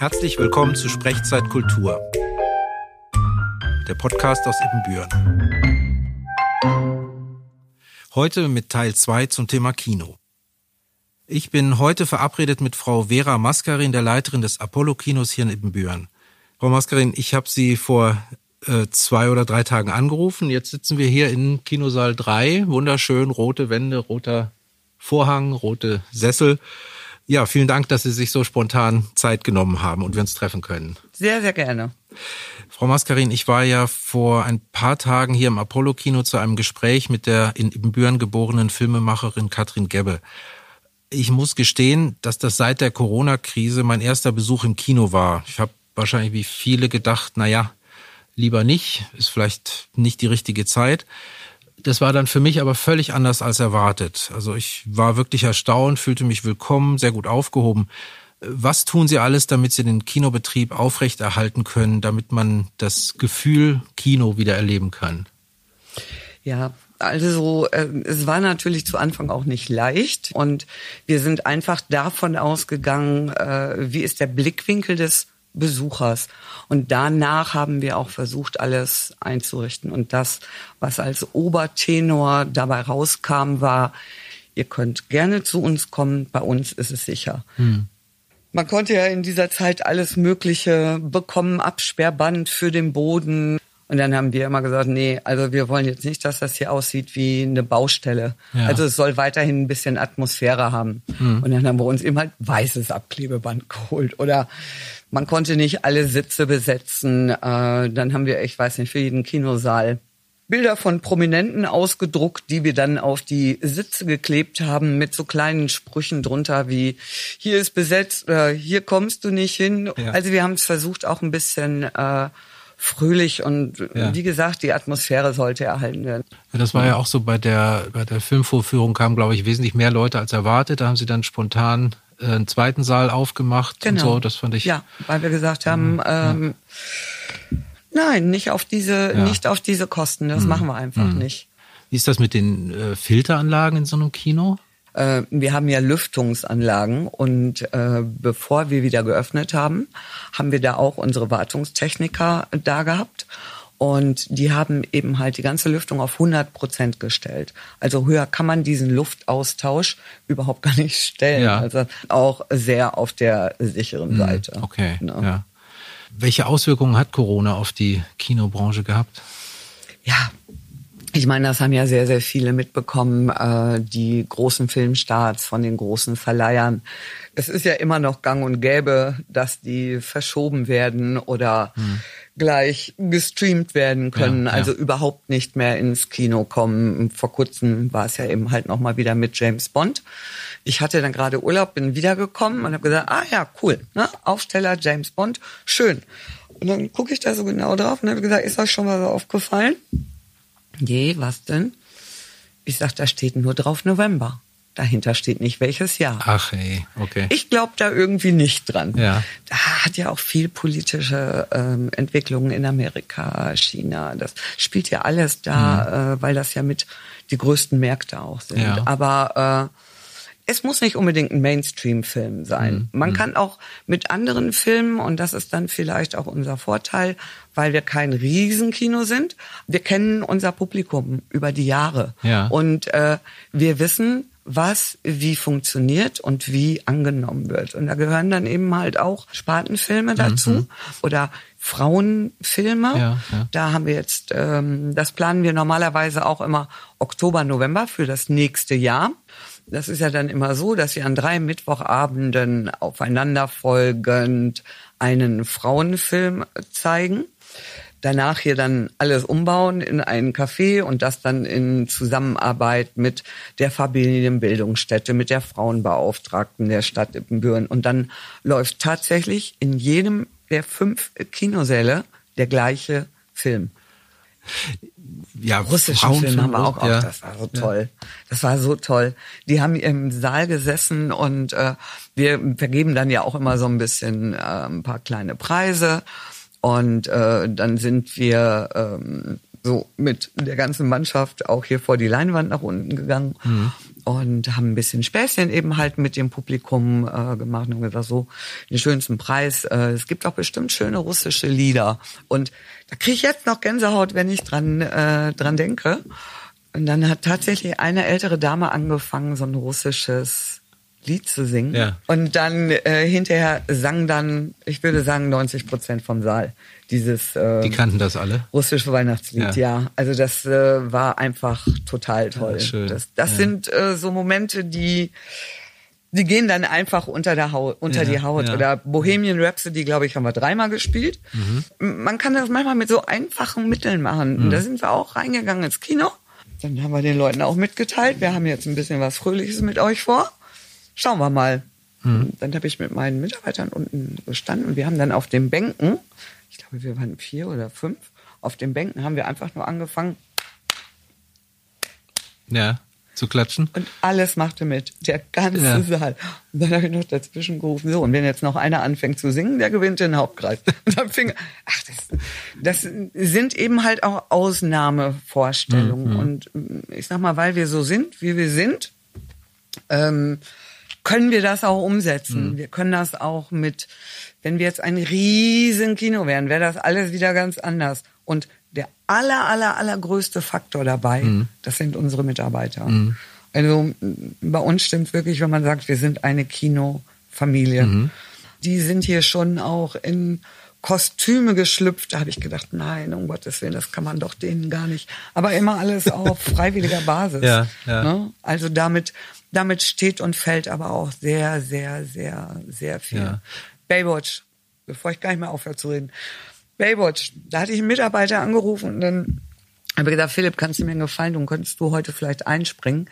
Herzlich willkommen zu Sprechzeit Kultur, der Podcast aus Ibbenbüren. Heute mit Teil 2 zum Thema Kino. Ich bin heute verabredet mit Frau Vera Maskarin, der Leiterin des Apollo-Kinos hier in Ibbenbüren. Frau Maskarin, ich habe Sie vor äh, zwei oder drei Tagen angerufen. Jetzt sitzen wir hier in Kinosaal 3. Wunderschön, rote Wände, roter Vorhang, rote Sessel. Ja, vielen Dank, dass Sie sich so spontan Zeit genommen haben und wir uns treffen können. Sehr, sehr gerne. Frau Maskarin, ich war ja vor ein paar Tagen hier im Apollo-Kino zu einem Gespräch mit der in Ibbenbüren geborenen Filmemacherin Katrin Gebbe. Ich muss gestehen, dass das seit der Corona-Krise mein erster Besuch im Kino war. Ich habe wahrscheinlich wie viele gedacht, na ja, lieber nicht, ist vielleicht nicht die richtige Zeit. Das war dann für mich aber völlig anders als erwartet. Also ich war wirklich erstaunt, fühlte mich willkommen, sehr gut aufgehoben. Was tun Sie alles, damit Sie den Kinobetrieb aufrechterhalten können, damit man das Gefühl Kino wieder erleben kann? Ja, also äh, es war natürlich zu Anfang auch nicht leicht und wir sind einfach davon ausgegangen, äh, wie ist der Blickwinkel des Besuchers. Und danach haben wir auch versucht, alles einzurichten. Und das, was als Obertenor dabei rauskam, war, ihr könnt gerne zu uns kommen, bei uns ist es sicher. Hm. Man konnte ja in dieser Zeit alles Mögliche bekommen, Absperrband für den Boden, und dann haben wir immer gesagt, nee, also wir wollen jetzt nicht, dass das hier aussieht wie eine Baustelle. Ja. Also es soll weiterhin ein bisschen Atmosphäre haben. Mhm. Und dann haben wir uns eben halt weißes Abklebeband geholt. Oder man konnte nicht alle Sitze besetzen. Äh, dann haben wir, ich weiß nicht, für jeden Kinosaal Bilder von Prominenten ausgedruckt, die wir dann auf die Sitze geklebt haben mit so kleinen Sprüchen drunter wie hier ist besetzt, äh, hier kommst du nicht hin. Ja. Also wir haben es versucht auch ein bisschen äh, fröhlich und ja. wie gesagt, die Atmosphäre sollte erhalten werden. Ja, das war ja auch so bei der, bei der Filmvorführung kamen, glaube ich, wesentlich mehr Leute als erwartet. Da haben sie dann spontan einen zweiten Saal aufgemacht genau. und so. Das fand ich. Ja, weil wir gesagt haben, ähm, ja. nein, nicht auf diese, nicht auf diese Kosten. Das mhm. machen wir einfach mhm. nicht. Wie ist das mit den äh, Filteranlagen in so einem Kino? Äh, wir haben ja Lüftungsanlagen und äh, bevor wir wieder geöffnet haben, haben wir da auch unsere Wartungstechniker da gehabt. Und die haben eben halt die ganze Lüftung auf 100 Prozent gestellt. Also höher kann man diesen Luftaustausch überhaupt gar nicht stellen. Ja. Also auch sehr auf der sicheren hm, Seite. Okay. Ne? Ja. Welche Auswirkungen hat Corona auf die Kinobranche gehabt? Ja, ich meine, das haben ja sehr, sehr viele mitbekommen, äh, die großen Filmstarts von den großen Verleihern. Es ist ja immer noch gang und gäbe, dass die verschoben werden oder hm. Gleich gestreamt werden können, ja, ja. also überhaupt nicht mehr ins Kino kommen. Vor kurzem war es ja eben halt nochmal wieder mit James Bond. Ich hatte dann gerade Urlaub, bin wiedergekommen und habe gesagt, ah ja, cool, ne? Aufsteller James Bond, schön. Und dann gucke ich da so genau drauf und habe gesagt, ist euch schon mal so aufgefallen? Je, was denn? Ich sag, da steht nur drauf November. Dahinter steht nicht welches Jahr. Ach ey, okay. Ich glaube da irgendwie nicht dran. Ja. Da hat ja auch viel politische ähm, Entwicklungen in Amerika, China. Das spielt ja alles da, mhm. äh, weil das ja mit die größten Märkte auch sind. Ja. Aber äh, es muss nicht unbedingt ein Mainstream-Film sein. Mhm. Man mhm. kann auch mit anderen Filmen, und das ist dann vielleicht auch unser Vorteil, weil wir kein Riesenkino sind, wir kennen unser Publikum über die Jahre. Ja. Und äh, wir wissen, was wie funktioniert und wie angenommen wird. Und da gehören dann eben halt auch Spatenfilme dazu mhm. oder Frauenfilme. Ja, ja. Da haben wir jetzt, ähm, das planen wir normalerweise auch immer Oktober, November für das nächste Jahr. Das ist ja dann immer so, dass sie an drei Mittwochabenden aufeinanderfolgend einen Frauenfilm zeigen. Danach hier dann alles umbauen in einen Café und das dann in Zusammenarbeit mit der Familienbildungsstätte, mit der Frauenbeauftragten der Stadt Ippenbüren. Und dann läuft tatsächlich in jedem der fünf Kinosäle der gleiche Film ja, russischen Film haben wir auch, ja. auch. Das war so toll. Ja. Das war so toll. Die haben im Saal gesessen und äh, wir vergeben dann ja auch immer so ein bisschen äh, ein paar kleine Preise. Und äh, dann sind wir ähm, so mit der ganzen Mannschaft auch hier vor die Leinwand nach unten gegangen. Mhm. und haben ein bisschen Späßchen eben halt mit dem Publikum äh, gemacht und gesagt, so den schönsten Preis. Äh, es gibt auch bestimmt schöne russische Lieder. Und da kriege ich jetzt noch Gänsehaut, wenn ich dran, äh, dran denke. Und dann hat tatsächlich eine ältere Dame angefangen, so ein russisches Lied zu singen. Ja. Und dann äh, hinterher sang dann, ich würde sagen, 90 Prozent vom Saal dieses. Äh, Die kannten das alle? Russische Weihnachtslied, ja. ja. Also das äh, war einfach total toll. Ja, schön. Das, das sind äh, so Momente, die die gehen dann einfach unter der Haut, unter ja, die Haut. Ja. Oder Bohemian Rhapsody, glaube ich, haben wir dreimal gespielt. Mhm. Man kann das manchmal mit so einfachen Mitteln machen. Mhm. Da sind wir auch reingegangen ins Kino. Dann haben wir den Leuten auch mitgeteilt, wir haben jetzt ein bisschen was Fröhliches mit euch vor. Schauen wir mal. Mhm. Dann habe ich mit meinen Mitarbeitern unten gestanden und wir haben dann auf den Bänken, ich glaube, wir waren vier oder fünf, auf den Bänken haben wir einfach nur angefangen. Ja zu klatschen. Und alles machte mit, der ganze ja. Saal. Und dann habe ich noch dazwischen gerufen, so, und wenn jetzt noch einer anfängt zu singen, der gewinnt den Hauptkreis. Und dann fing, ach, das, das sind eben halt auch Ausnahmevorstellungen. Mhm. Und ich sag mal, weil wir so sind, wie wir sind, ähm, können wir das auch umsetzen. Mhm. Wir können das auch mit, wenn wir jetzt ein riesen Kino wären, wäre das alles wieder ganz anders. Und der aller, aller, allergrößte Faktor dabei, mhm. das sind unsere Mitarbeiter. Mhm. Also bei uns stimmt wirklich, wenn man sagt, wir sind eine Kinofamilie. Mhm. Die sind hier schon auch in Kostüme geschlüpft. Da habe ich gedacht, nein, um Gottes Willen, das kann man doch denen gar nicht. Aber immer alles auf freiwilliger Basis. Ja, ja. Ne? Also damit, damit steht und fällt aber auch sehr, sehr, sehr, sehr viel. Ja. Baywatch, bevor ich gar nicht mehr aufhöre zu reden. Baywatch, da hatte ich einen Mitarbeiter angerufen und dann habe ich gesagt, Philipp, kannst du mir einen Gefallen tun? Könntest du heute vielleicht einspringen?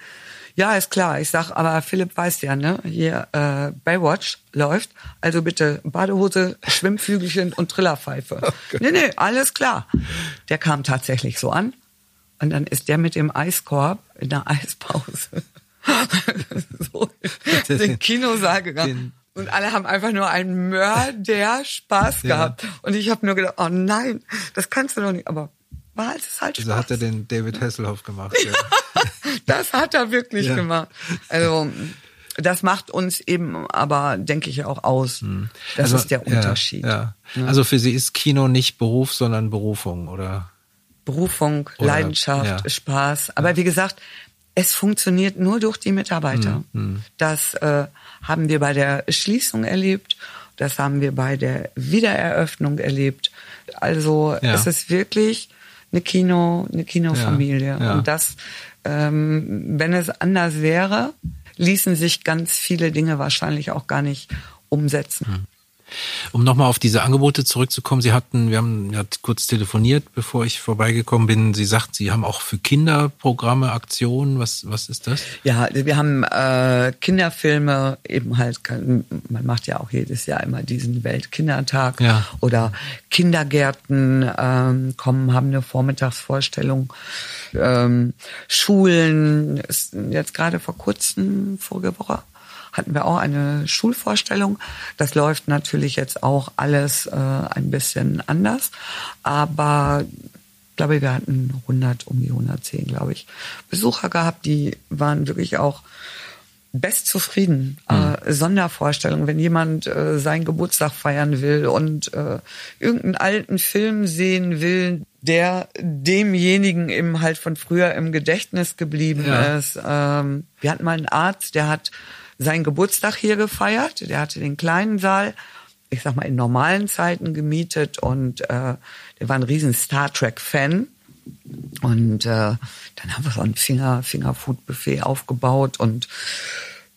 Ja, ist klar. Ich sag, aber Philipp weiß ja, ne? Hier äh, Baywatch läuft. Also bitte Badehose, Schwimmflügelchen und Trillerpfeife. Okay. Nee, nee, alles klar. Der kam tatsächlich so an. Und dann ist der mit dem Eiskorb in der Eispause so in den Kinosaal gegangen. Und alle haben einfach nur einen Mörder Spaß gehabt. Ja. Und ich habe nur gedacht, oh nein, das kannst du doch nicht. Aber war es halt Spaß. So hat er den David Hasselhoff gemacht. Ja. das hat er wirklich ja. gemacht. Also das macht uns eben aber, denke ich, auch aus. Hm. Das also, ist der Unterschied. Ja, ja. Also für Sie ist Kino nicht Beruf, sondern Berufung, oder? Berufung, oder, Leidenschaft, Spaß. Aber wie gesagt, es funktioniert nur durch die Mitarbeiter. Hm, hm. Das äh, haben wir bei der Schließung erlebt. Das haben wir bei der Wiedereröffnung erlebt. Also ja. es ist wirklich eine Kino, eine Kinofamilie. Ja, ja. Und das, ähm, wenn es anders wäre, ließen sich ganz viele Dinge wahrscheinlich auch gar nicht umsetzen. Hm. Um nochmal auf diese Angebote zurückzukommen, Sie hatten, wir haben ja kurz telefoniert, bevor ich vorbeigekommen bin. Sie sagten, Sie haben auch für Kinder Programme, Aktionen. Was, was ist das? Ja, wir haben äh, Kinderfilme, eben halt, man macht ja auch jedes Jahr immer diesen Weltkindertag ja. oder Kindergärten ähm, kommen, haben eine Vormittagsvorstellung. Ähm, Schulen, ist jetzt gerade vor kurzem, vorige Woche, hatten wir auch eine Schulvorstellung. Das läuft natürlich jetzt auch alles äh, ein bisschen anders, aber ich glaube, wir hatten 100, um die 110, glaube ich, Besucher gehabt, die waren wirklich auch best zufrieden. Mhm. Äh, Sondervorstellung, wenn jemand äh, seinen Geburtstag feiern will und äh, irgendeinen alten Film sehen will, der demjenigen eben halt von früher im Gedächtnis geblieben ja. ist. Ähm, wir hatten mal einen Arzt, der hat seinen Geburtstag hier gefeiert. Der hatte den kleinen Saal, ich sag mal, in normalen Zeiten gemietet und äh, der war ein riesen Star Trek-Fan. Und äh, dann haben wir so ein Finger, Fingerfood-Buffet aufgebaut und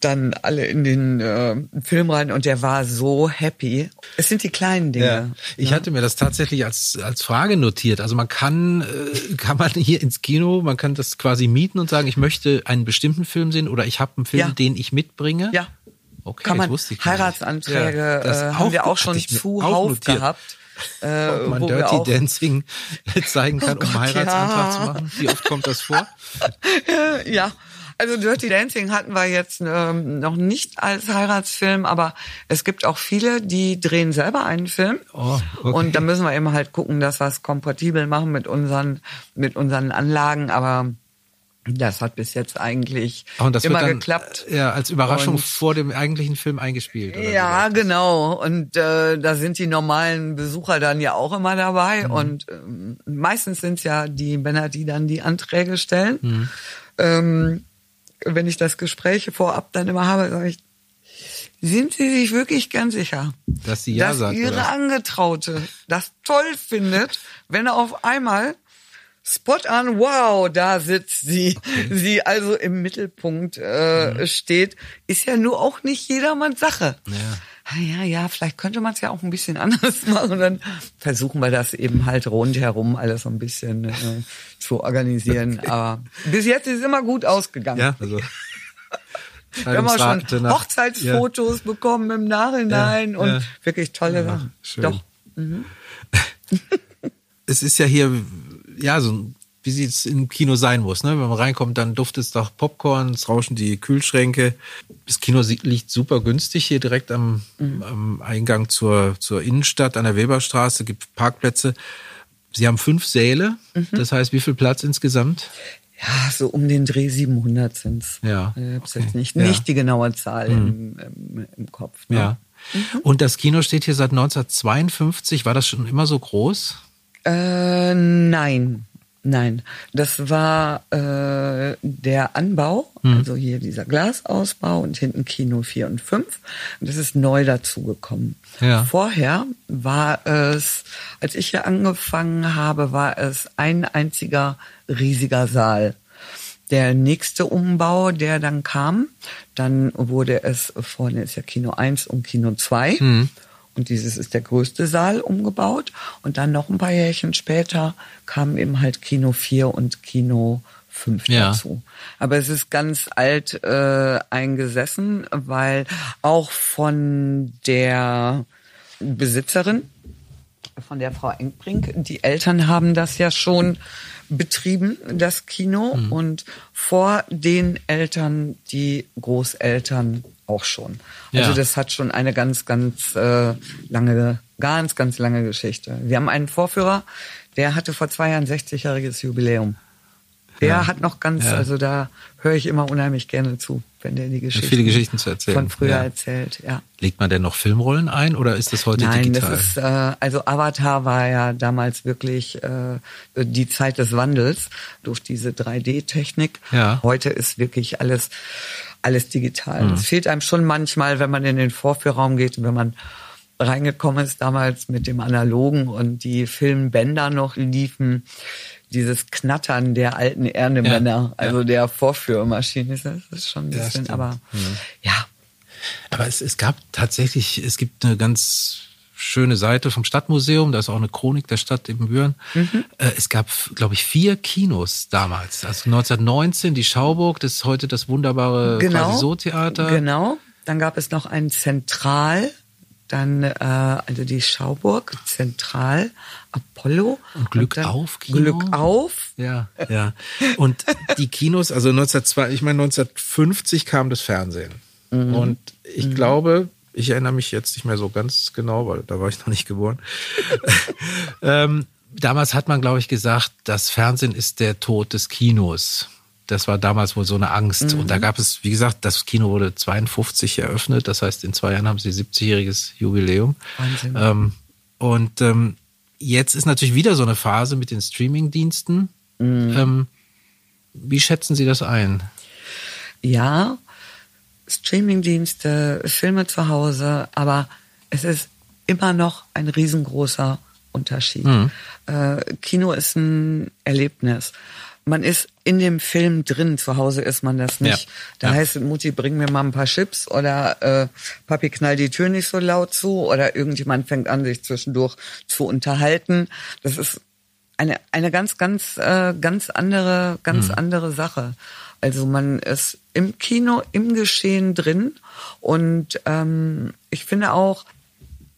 dann alle in den äh, Film rein und der war so happy. Es sind die kleinen Dinge. Ja. Ich ne? hatte mir das tatsächlich als als Frage notiert. Also man kann äh, kann man hier ins Kino, man kann das quasi mieten und sagen, ich möchte einen bestimmten Film sehen oder ich habe einen Film, ja. den ich mitbringe. Ja. Okay, kann man wusste ich Heiratsanträge ja, äh, haben wir auch schon zuhauf gehabt. Äh, Ob man Dirty Dancing zeigen kann, oh um Gott, Heiratsantrag zu machen. Wie oft kommt das vor? ja, also Dirty Dancing hatten wir jetzt ähm, noch nicht als Heiratsfilm, aber es gibt auch viele, die drehen selber einen Film. Oh, okay. Und da müssen wir eben halt gucken, dass wir es kompatibel machen mit unseren, mit unseren Anlagen. Aber Das hat bis jetzt eigentlich immer dann, geklappt. Äh, ja, als Überraschung und, vor dem eigentlichen Film eingespielt. ja, genau. Und äh, da sind die normalen Besucher dann ja auch immer dabei. Mhm. Und äh, meistens sind es ja die Männer, die dann die Anträge stellen. Mhm. Ähm, wenn ich das Gespräch vorab dann immer habe, sage ich, sind Sie sich wirklich ganz sicher, dass sie ja dass sagt, Ihre oder? Angetraute das toll findet, wenn er auf einmal Spot an, wow, da sitzt sie. Okay. Sie also im Mittelpunkt äh, mhm. steht, ist ja nur auch nicht jedermanns Sache. Ja. Ah, ja, ja, vielleicht könnte man es ja auch ein bisschen anders machen. Und dann versuchen wir das eben halt rundherum alles so ein bisschen äh, zu organisieren. Okay. Aber bis jetzt ist es immer gut ausgegangen. Ja, also. Wir haben auch schon Hochzeitsfotos ja. bekommen im Nachhinein ja, und ja. wirklich tolle Sachen. Schön. Doch. Mhm. es ist ja hier ja, so wie sie es im Kino sein muss. Ne? Wenn man reinkommt, dann duftet es nach Popcorn, es rauschen die Kühlschränke. Das Kino liegt super günstig hier direkt am, mhm. am Eingang zur, zur Innenstadt an der Weberstraße, gibt Parkplätze. Sie haben fünf Säle, mhm. das heißt, wie viel Platz insgesamt? Ja, so um den Dreh 700 sind's. Ja. Ich hab's okay. jetzt nicht, ja. nicht die genaue Zahl mhm. im, im, im, Kopf. Ne? Ja. Mhm. Und das Kino steht hier seit 1952. War das schon immer so groß? Äh, nein. Nein, das war äh, der Anbau, hm. also hier dieser Glasausbau und hinten Kino 4 und 5. Und das ist neu dazugekommen. Ja. Vorher war es, als ich hier angefangen habe, war es ein einziger riesiger Saal. Der nächste Umbau, der dann kam, dann wurde es, vorne ist ja Kino 1 und Kino 2. Hm. Und dieses ist der größte Saal umgebaut. Und dann noch ein paar Jährchen später kamen eben halt Kino 4 und Kino 5 ja. dazu. Aber es ist ganz alt äh, eingesessen, weil auch von der Besitzerin, von der Frau Engbrink, die Eltern haben das ja schon betrieben, das Kino. Mhm. Und vor den Eltern die Großeltern auch schon. Also ja. das hat schon eine ganz, ganz äh, lange, ganz, ganz lange Geschichte. Wir haben einen Vorführer, der hatte vor zwei Jahren 60-jähriges Jubiläum. Der ja. hat noch ganz, ja. also da höre ich immer unheimlich gerne zu, wenn der die Geschichten, viele Geschichten zu erzählen. von früher ja. erzählt. Ja. Legt man denn noch Filmrollen ein oder ist das heute Nein, digital? Nein, das ist äh, also Avatar war ja damals wirklich äh, die Zeit des Wandels durch diese 3D-Technik. Ja. Heute ist wirklich alles alles digital. Mhm. Es fehlt einem schon manchmal, wenn man in den Vorführraum geht und wenn man reingekommen ist damals mit dem Analogen und die Filmbänder noch liefen, dieses Knattern der alten Ernemänner, ja, also ja. der Vorführmaschine, das ist schon ein bisschen, ja, aber mhm. ja. Aber es, es gab tatsächlich, es gibt eine ganz schöne Seite vom Stadtmuseum, da ist auch eine Chronik der Stadt in Büren. Mhm. Äh, es gab, glaube ich, vier Kinos damals. Also 1919 die Schauburg, das ist heute das wunderbare genau, So-Theater. Genau. Dann gab es noch ein Zentral, dann äh, also die Schauburg, Zentral, Apollo. Und Glück und auf Kino. Glück auf. Ja, ja. Und die Kinos, also 1902, ich meine 1950 kam das Fernsehen. Mhm. Und ich mhm. glaube, ich erinnere mich jetzt nicht mehr so ganz genau, weil da war ich noch nicht geboren. ähm, damals hat man, glaube ich, gesagt, das Fernsehen ist der Tod des Kinos. Das war damals wohl so eine Angst. Mhm. Und da gab es, wie gesagt, das Kino wurde 52 eröffnet. Das heißt, in zwei Jahren haben sie 70-jähriges Jubiläum. Wahnsinn. Ähm, und ähm, jetzt ist natürlich wieder so eine Phase mit den Streaming-Diensten. Mhm. Ähm, wie schätzen Sie das ein? Ja, Streamingdienste, Filme zu Hause, aber es ist immer noch ein riesengroßer Unterschied. Mhm. Äh, Kino ist ein Erlebnis. Man ist in dem Film drin, zu Hause ist man das nicht. Ja. Da ja. heißt es, Mutti, bring mir mal ein paar Chips oder äh, Papi, knall die Tür nicht so laut zu oder irgendjemand fängt an, sich zwischendurch zu unterhalten. Das ist eine, eine ganz, ganz, äh, ganz andere, ganz mhm. andere Sache. Also man ist im Kino, im Geschehen drin und ähm, ich finde auch,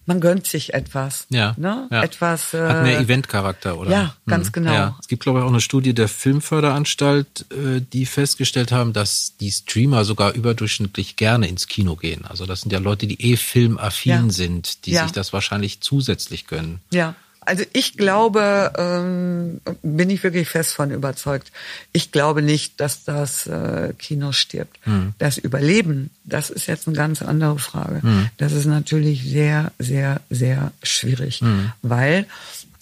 man gönnt sich etwas. Ja. Ne? ja. Etwas. Äh, Hat mehr Eventcharakter, oder? Ja, ganz hm. genau. Ja. Es gibt, glaube ich, auch eine Studie der Filmförderanstalt, äh, die festgestellt haben, dass die Streamer sogar überdurchschnittlich gerne ins Kino gehen. Also das sind ja Leute, die eh filmaffin ja. sind, die sich das wahrscheinlich zusätzlich gönnen. Ja. Also ich glaube, ähm, bin ich wirklich fest von überzeugt. Ich glaube nicht, dass das äh, Kino stirbt. Mhm. Das Überleben, das ist jetzt eine ganz andere Frage. Mhm. Das ist natürlich sehr, sehr, sehr schwierig, mhm. weil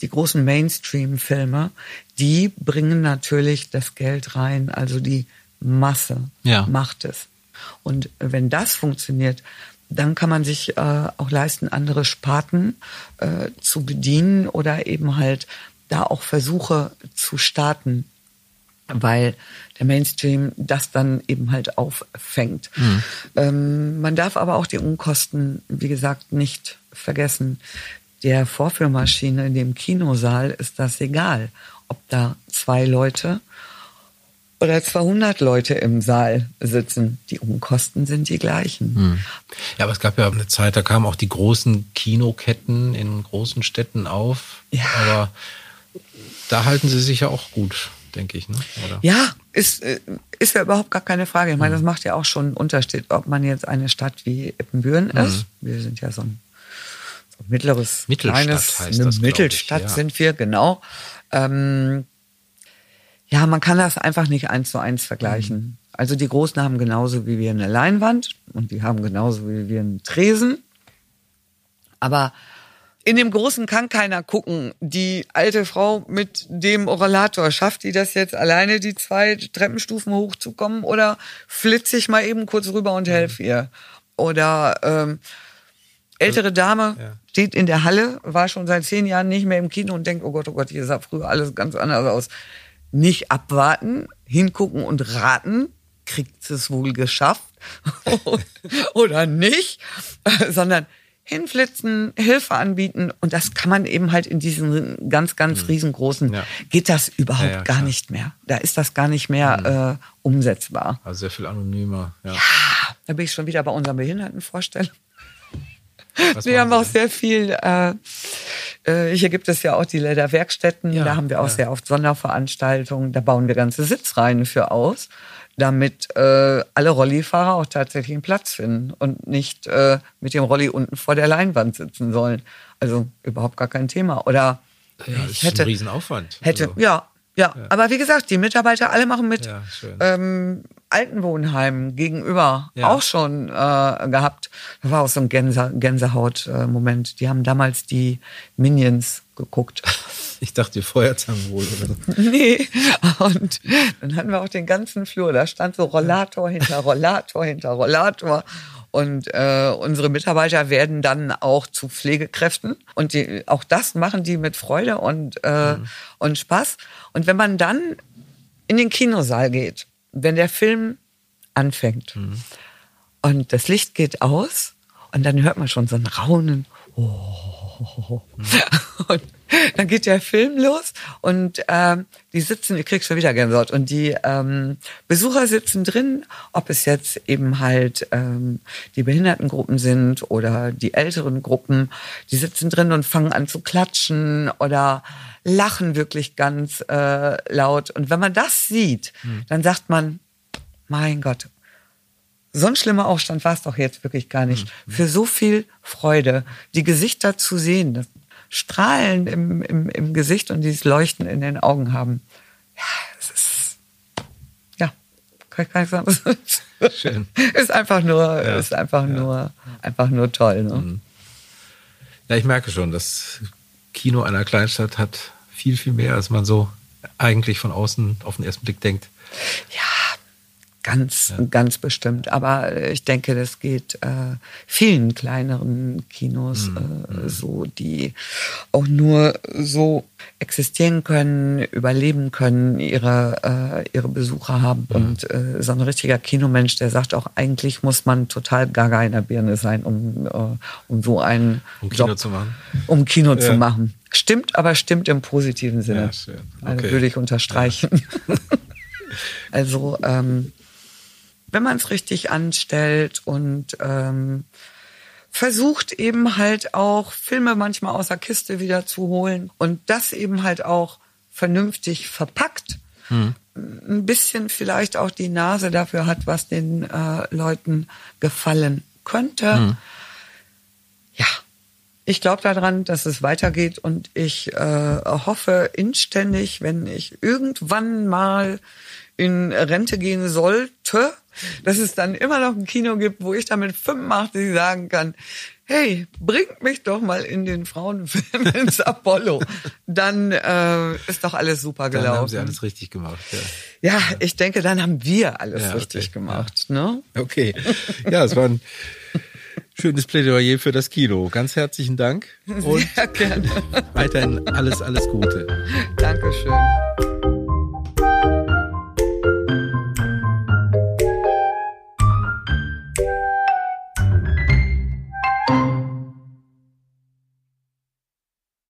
die großen Mainstream-Filme, die bringen natürlich das Geld rein, also die Masse ja. macht es. Und wenn das funktioniert, dann kann man sich äh, auch leisten, andere Sparten äh, zu bedienen oder eben halt da auch Versuche zu starten, weil der Mainstream das dann eben halt auffängt. Mhm. Ähm, man darf aber auch die Unkosten, wie gesagt, nicht vergessen. Der Vorführmaschine in dem Kinosaal ist das egal, ob da zwei Leute oder 200 Leute im Saal sitzen. Die Umkosten sind die gleichen. Hm. Ja, aber es gab ja eine Zeit, da kamen auch die großen Kinoketten in großen Städten auf. Ja. Aber da halten sie sich ja auch gut, denke ich. Ne? Ja, ist, äh, ist ja überhaupt gar keine Frage. Ich meine, das hm. macht ja auch schon einen Unterschied, ob man jetzt eine Stadt wie Eppenbüren hm. ist. Wir sind ja so ein, so ein mittleres, Mittelstadt kleines, heißt eine das, Mittelstadt ich, ja. sind wir, genau. Ähm, ja, man kann das einfach nicht eins zu eins vergleichen. Mhm. Also die Großen haben genauso wie wir eine Leinwand und die haben genauso wie wir einen Tresen. Aber in dem Großen kann keiner gucken. Die alte Frau mit dem Rollator, schafft die das jetzt alleine, die zwei Treppenstufen hochzukommen? Oder flitze ich mal eben kurz rüber und helfe ihr? Oder ähm, ältere Dame ja. steht in der Halle, war schon seit zehn Jahren nicht mehr im Kino und denkt, oh Gott, oh Gott, hier sah früher alles ganz anders aus nicht abwarten, hingucken und raten, kriegt es wohl geschafft oder nicht, sondern hinflitzen, Hilfe anbieten und das kann man eben halt in diesen ganz, ganz mhm. riesengroßen, ja. geht das überhaupt ja, ja, gar nicht mehr. Da ist das gar nicht mehr mhm. äh, umsetzbar. Also sehr viel anonymer. Ja. ja, da bin ich schon wieder bei unseren Behindertenvorstellungen. Was wir haben auch sehr viel, äh, äh, hier gibt es ja auch die Lederwerkstätten, ja, da haben wir auch ja. sehr oft Sonderveranstaltungen, da bauen wir ganze Sitzreihen für aus, damit äh, alle Rollifahrer auch tatsächlich einen Platz finden und nicht äh, mit dem Rolli unten vor der Leinwand sitzen sollen. Also überhaupt gar kein Thema. Oder ja, ich hätte, ein Riesenaufwand. Hätte, also. ja, ja, ja, aber wie gesagt, die Mitarbeiter alle machen mit. Ja, ähm, Altenwohnheimen gegenüber ja. auch schon äh, gehabt. Da war auch so ein Gänse, Gänsehaut-Moment. Die haben damals die Minions geguckt. Ich dachte, die Feuerzangen wohl oder so. nee, und dann hatten wir auch den ganzen Flur. Da stand so Rollator hinter Rollator hinter Rollator. Und äh, unsere Mitarbeiter werden dann auch zu Pflegekräften. Und die, auch das machen die mit Freude und, äh, mhm. und Spaß. Und wenn man dann in den Kinosaal geht, wenn der Film anfängt mhm. und das Licht geht aus und dann hört man schon so ein Raunen. Oh. Und dann geht der Film los und ähm, die sitzen, ich krieg schon wieder Gänsehaut, und die ähm, Besucher sitzen drin, ob es jetzt eben halt ähm, die Behindertengruppen sind oder die älteren Gruppen, die sitzen drin und fangen an zu klatschen oder lachen wirklich ganz äh, laut. Und wenn man das sieht, hm. dann sagt man, mein Gott, so ein schlimmer Aufstand war es doch jetzt wirklich gar nicht. Hm. Für so viel Freude, die Gesichter zu sehen, das Strahlen im, im, im Gesicht und dieses Leuchten in den Augen haben. Ja, es ist, ja, kann ich gar nicht sagen. Schön. ist einfach nur, ja. ist einfach ja. nur, einfach nur toll. Ne? Mhm. Ja, ich merke schon, das Kino einer Kleinstadt hat viel, viel mehr, als man so eigentlich von außen auf den ersten Blick denkt. Ja, Ganz, ja. ganz bestimmt. Aber äh, ich denke, das geht äh, vielen kleineren Kinos mhm. äh, mhm. so, die auch nur so existieren können, überleben können, ihre, äh, ihre Besucher haben. Mhm. Und äh, so ein richtiger Kinomensch, der sagt auch, eigentlich muss man total gaga in der Birne sein, um, äh, um so einen um Kino Job, zu machen. Um Kino ja. zu machen. Stimmt, aber stimmt im positiven Sinne. Ja, also okay. Also würde ich unterstreichen. also ähm, wenn man es richtig anstellt und ähm, versucht eben halt auch Filme manchmal aus der Kiste wieder zu holen und das eben halt auch vernünftig verpackt. Hm. Ein bisschen vielleicht auch die Nase dafür hat, was den äh, Leuten gefallen könnte. Hm. Ja, ich glaube daran, dass es weitergeht und ich äh, hoffe inständig, wenn ich irgendwann mal in Rente gehen sollte, dass es dann immer noch ein Kino gibt, wo ich dann mit 85 sagen kann, hey, bringt mich doch mal in den Frauenfilm ins Apollo. Dann äh, ist doch alles super gelaufen. Dann haben sie alles richtig gemacht. Ja, ja ich denke, dann haben wir alles ja, richtig okay. gemacht. Ja. Ne? Okay. Ja, es war ein schönes Plädoyer für das Kino. Ganz herzlichen Dank. Und Sehr gerne. weiterhin alles, alles Gute. Dankeschön.